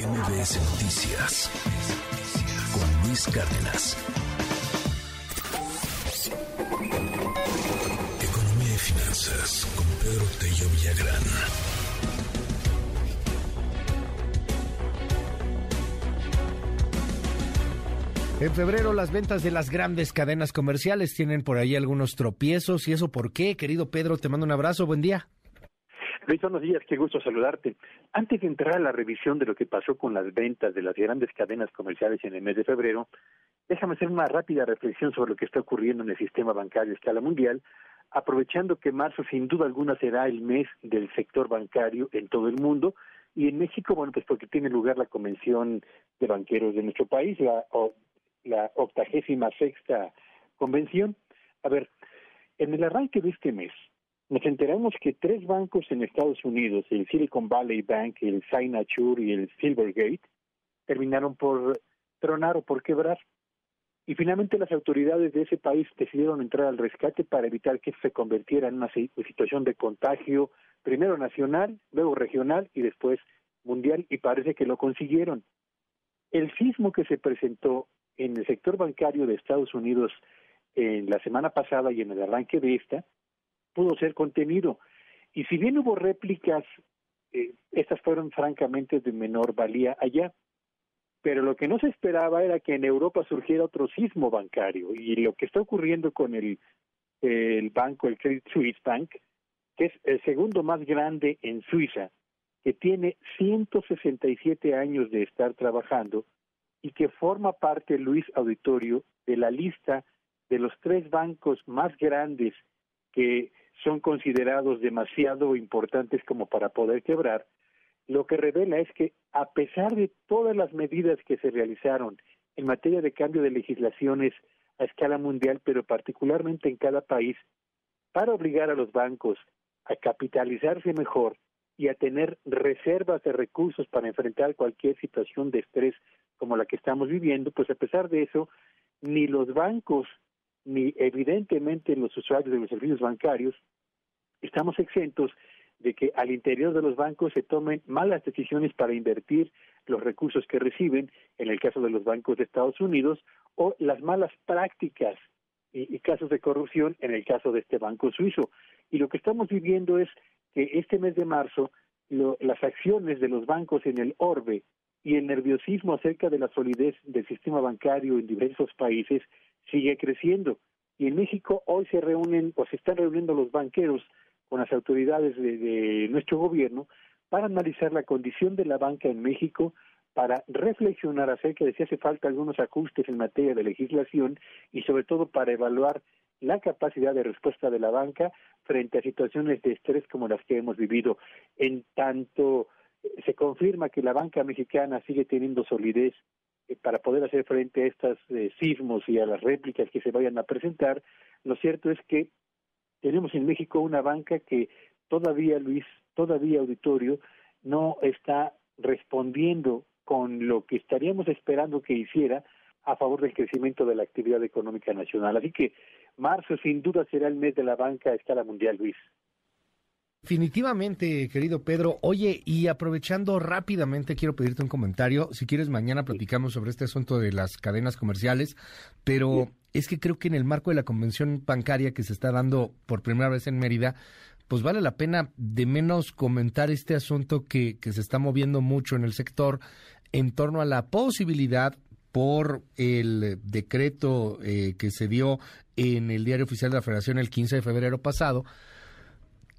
MBS Noticias con Luis Cárdenas. Economía y finanzas con Pedro Tello Villagrán. En febrero las ventas de las grandes cadenas comerciales tienen por ahí algunos tropiezos. ¿Y eso por qué? Querido Pedro, te mando un abrazo. Buen día. Luis, buenos días, qué gusto saludarte. Antes de entrar a la revisión de lo que pasó con las ventas de las grandes cadenas comerciales en el mes de febrero, déjame hacer una rápida reflexión sobre lo que está ocurriendo en el sistema bancario a escala mundial, aprovechando que marzo sin duda alguna será el mes del sector bancario en todo el mundo y en México, bueno, pues porque tiene lugar la convención de banqueros de nuestro país, la, la octagésima sexta convención. A ver, en el arranque de este mes, nos enteramos que tres bancos en Estados Unidos, el Silicon Valley Bank, el Signature y el Silvergate, terminaron por tronar o por quebrar. Y finalmente las autoridades de ese país decidieron entrar al rescate para evitar que se convirtiera en una situación de contagio, primero nacional, luego regional y después mundial, y parece que lo consiguieron. El sismo que se presentó en el sector bancario de Estados Unidos en la semana pasada y en el arranque de esta, pudo ser contenido. Y si bien hubo réplicas, eh, estas fueron francamente de menor valía allá. Pero lo que no se esperaba era que en Europa surgiera otro sismo bancario. Y lo que está ocurriendo con el, el banco, el Credit Suisse Bank, que es el segundo más grande en Suiza, que tiene 167 años de estar trabajando y que forma parte, Luis Auditorio, de la lista de los tres bancos más grandes que son considerados demasiado importantes como para poder quebrar, lo que revela es que a pesar de todas las medidas que se realizaron en materia de cambio de legislaciones a escala mundial, pero particularmente en cada país, para obligar a los bancos a capitalizarse mejor y a tener reservas de recursos para enfrentar cualquier situación de estrés como la que estamos viviendo, pues a pesar de eso, ni los bancos ni evidentemente los usuarios de los servicios bancarios estamos exentos de que al interior de los bancos se tomen malas decisiones para invertir los recursos que reciben, en el caso de los bancos de Estados Unidos, o las malas prácticas y, casos de corrupción en el caso de este banco suizo. Y lo que estamos viviendo es que este mes de marzo las acciones de los bancos en el orbe y el nerviosismo acerca de la solidez del sistema bancario en diversos países sigue creciendo. Y en México hoy se reúnen o se están reuniendo los banqueros con las autoridades de, nuestro gobierno para analizar la condición de la banca en México, para reflexionar acerca de si hace falta algunos ajustes en materia de legislación y sobre todo para evaluar la capacidad de respuesta de la banca frente a situaciones de estrés como las que hemos vivido. En tanto se confirma que la banca mexicana sigue teniendo solidez eh, para poder hacer frente a estos eh, sismos y a las réplicas que se vayan a presentar, lo cierto es que tenemos en México una banca que todavía, Luis, todavía auditorio, no está respondiendo con lo que estaríamos esperando que hiciera a favor del crecimiento de la actividad económica nacional. Así que marzo sin duda será el mes de la banca a escala mundial, Luis. Definitivamente, querido Pedro. Oye, y aprovechando rápidamente, quiero pedirte un comentario. Si quieres, mañana platicamos sobre este asunto de las cadenas comerciales, pero es que creo que en el marco de la convención bancaria que se está dando por primera vez en Mérida, pues vale la pena de menos comentar este asunto que, que se está moviendo mucho en el sector en torno a la posibilidad por el decreto eh, que se dio en el Diario Oficial de la Federación el 15 de febrero pasado,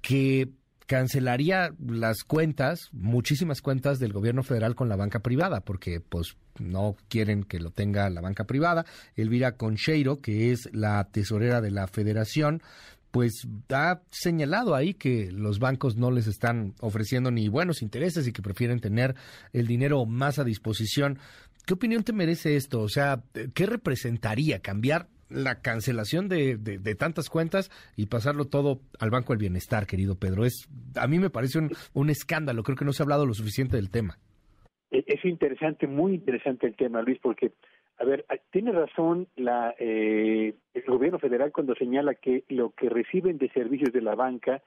que cancelaría las cuentas, muchísimas cuentas del gobierno federal con la banca privada, porque pues no quieren que lo tenga la banca privada. Elvira Concheiro, que es la tesorera de la federación, pues ha señalado ahí que los bancos no les están ofreciendo ni buenos intereses y que prefieren tener el dinero más a disposición. ¿Qué opinión te merece esto? O sea, ¿qué representaría cambiar la cancelación de, de, tantas cuentas y pasarlo todo al Banco del Bienestar, querido Pedro. Es, a mí me parece un, escándalo, creo que no se ha hablado lo suficiente del tema. E, es interesante, muy interesante el tema, Luis, porque, a ver, tiene razón la, eh, el gobierno federal cuando señala que lo que reciben de servicios de la banca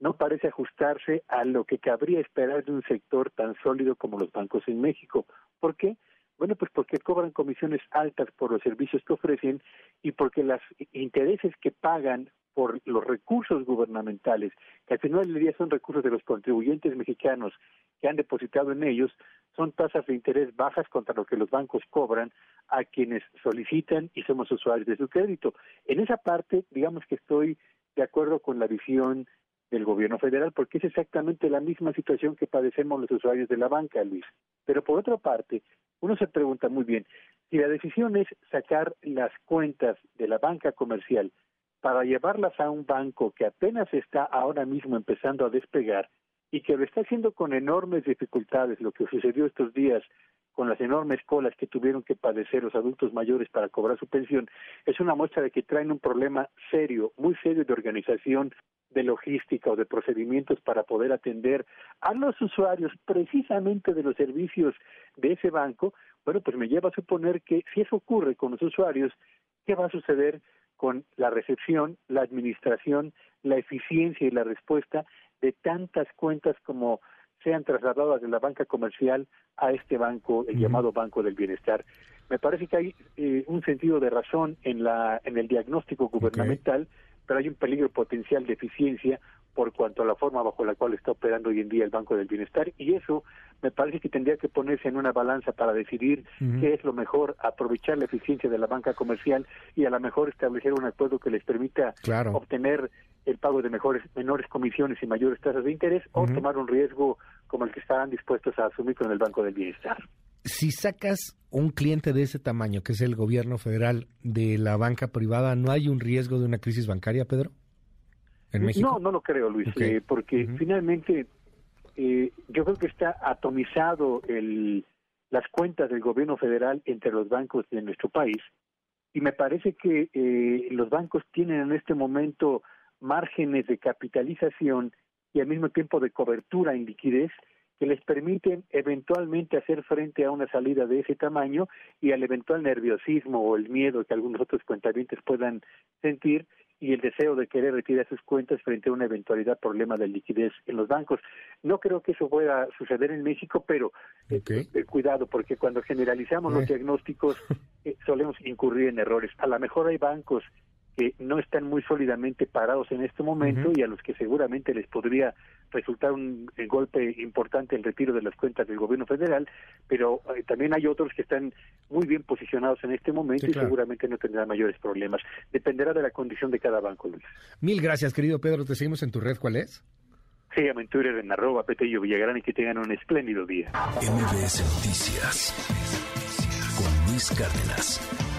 no parece ajustarse a lo que cabría esperar de un sector tan sólido como los bancos en México. ¿Por qué? Bueno, pues porque cobran comisiones altas por los servicios que ofrecen y porque los intereses que pagan por los recursos gubernamentales, que al final del día son recursos de los contribuyentes mexicanos que han depositado en ellos, son tasas de interés bajas contra lo que los bancos cobran a quienes solicitan y somos usuarios de su crédito. En esa parte, digamos que estoy de acuerdo con la visión del gobierno federal, porque es exactamente la misma situación que padecemos los usuarios de la banca, Luis. Pero por otra parte, uno se pregunta muy bien, si la decisión es sacar las cuentas de la banca comercial para llevarlas a un banco que apenas está ahora mismo empezando a despegar y que lo está haciendo con enormes dificultades, lo que sucedió estos días con las enormes colas que tuvieron que padecer los adultos mayores para cobrar su pensión, es una muestra de que traen un problema serio, muy serio de organización, de logística o de procedimientos para poder atender a los usuarios precisamente de los servicios de ese banco, bueno, pues me lleva a suponer que si eso ocurre con los usuarios, ¿qué va a suceder con la recepción, la administración, la eficiencia y la respuesta de tantas cuentas como sean trasladadas de la banca comercial a este banco, el llamado Banco del Bienestar. Me parece que hay eh, un sentido de razón en la en el diagnóstico gubernamental, pero hay un peligro potencial de eficiencia por cuanto a la forma bajo la cual está operando hoy en día el Banco del Bienestar y eso me parece que tendría que ponerse en una balanza para decidir qué es lo mejor, aprovechar la eficiencia de la banca comercial y a lo mejor establecer un acuerdo que les permita obtener el pago de mejores menores comisiones y mayores tasas de interés o tomar un riesgo como el que estarán dispuestos a asumir con el Banco del Bienestar. Si sacas un cliente de ese tamaño, que es el gobierno federal, de la banca privada, ¿no hay un riesgo de una crisis bancaria, Pedro? ¿En México? No, no lo creo, Luis, eh, porque finalmente eh, yo creo que está atomizado el, las cuentas del gobierno federal entre los bancos de nuestro país y me parece que eh, los bancos tienen en este momento márgenes de capitalización y al mismo tiempo de cobertura en liquidez que les permiten eventualmente hacer frente a una salida de ese tamaño y al eventual nerviosismo o el miedo que algunos otros cuentavientes puedan sentir y el deseo de querer retirar sus cuentas frente a una eventualidad problema de liquidez en los bancos. No creo que eso pueda suceder en México, pero eh, eh, cuidado, porque cuando generalizamos los eh. diagnósticos solemos incurrir en errores. A lo mejor hay bancos que no están muy sólidamente parados en este momento y a los que seguramente les podría resultar un golpe importante el retiro de las cuentas del gobierno federal, pero eh, también hay otros que están muy bien posicionados en este momento y seguramente no tendrán mayores problemas. Dependerá de la condición de cada banco, Luis. Mil gracias, querido Pedro. Te seguimos en tu red. ¿Cuál es? Síganme en Twitter en arroba Petello Villagrán y que tengan un espléndido día. MBS Noticias con Luis Cárdenas.